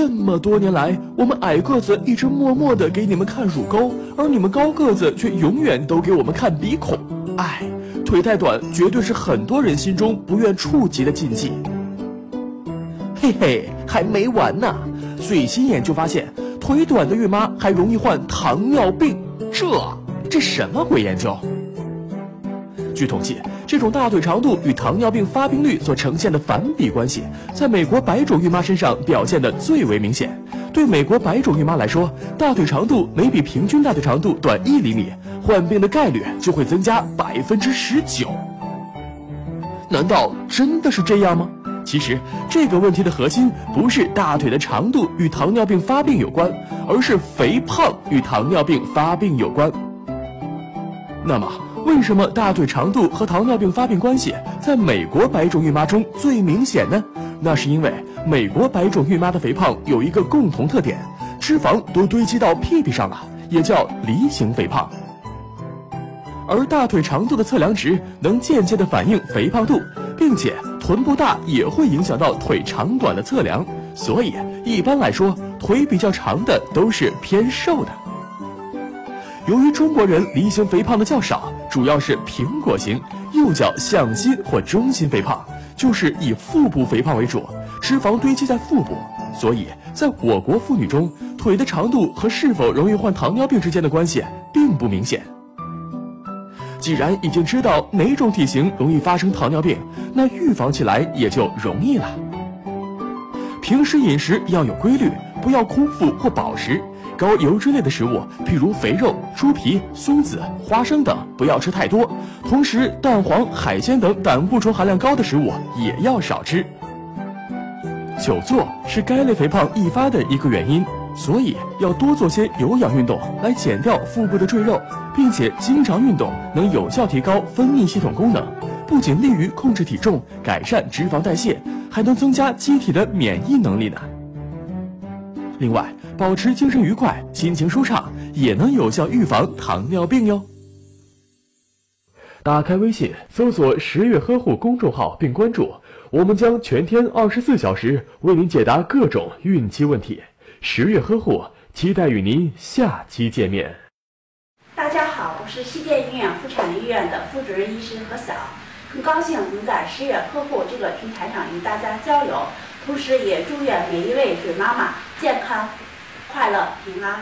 这么多年来，我们矮个子一直默默的给你们看乳沟，而你们高个子却永远都给我们看鼻孔。哎，腿太短绝对是很多人心中不愿触及的禁忌。嘿嘿，还没完呢！最新研究发现，腿短的孕妈还容易患糖尿病。这这什么鬼研究？据统计，这种大腿长度与糖尿病发病率所呈现的反比关系，在美国白种孕妈身上表现的最为明显。对美国白种孕妈来说，大腿长度每比平均大腿长度短一厘米，患病的概率就会增加百分之十九。难道真的是这样吗？其实这个问题的核心不是大腿的长度与糖尿病发病有关，而是肥胖与糖尿病发病有关。那么，为什么大腿长度和糖尿病发病关系在美国白种孕妈中最明显呢？那是因为美国白种孕妈的肥胖有一个共同特点，脂肪都堆积到屁屁上了，也叫梨形肥胖。而大腿长度的测量值能间接的反映肥胖度，并且臀部大也会影响到腿长短的测量，所以一般来说，腿比较长的都是偏瘦的。由于中国人梨形肥胖的较少，主要是苹果型，又叫向心或中心肥胖，就是以腹部肥胖为主，脂肪堆积在腹部，所以在我国妇女中，腿的长度和是否容易患糖尿病之间的关系并不明显。既然已经知道哪种体型容易发生糖尿病，那预防起来也就容易了。平时饮食要有规律，不要空腹或饱食。高油脂类的食物，譬如肥肉、猪皮、松子、花生等，不要吃太多。同时，蛋黄、海鲜等胆固醇含量高的食物也要少吃。久坐是该类肥胖易发的一个原因，所以要多做些有氧运动来减掉腹部的赘肉，并且经常运动能有效提高分泌系统功能，不仅利于控制体重、改善脂肪代谢，还能增加机体的免疫能力呢。另外，保持精神愉快、心情舒畅，也能有效预防糖尿病哟。打开微信，搜索“十月呵护”公众号并关注，我们将全天二十四小时为您解答各种孕期问题。十月呵护，期待与您下期见面。大家好，我是西电医院妇产医院的副主任医师何晓，很高兴能在十月呵护这个平台上与大家交流。同时，也祝愿每一位准妈妈健康、快乐、平安。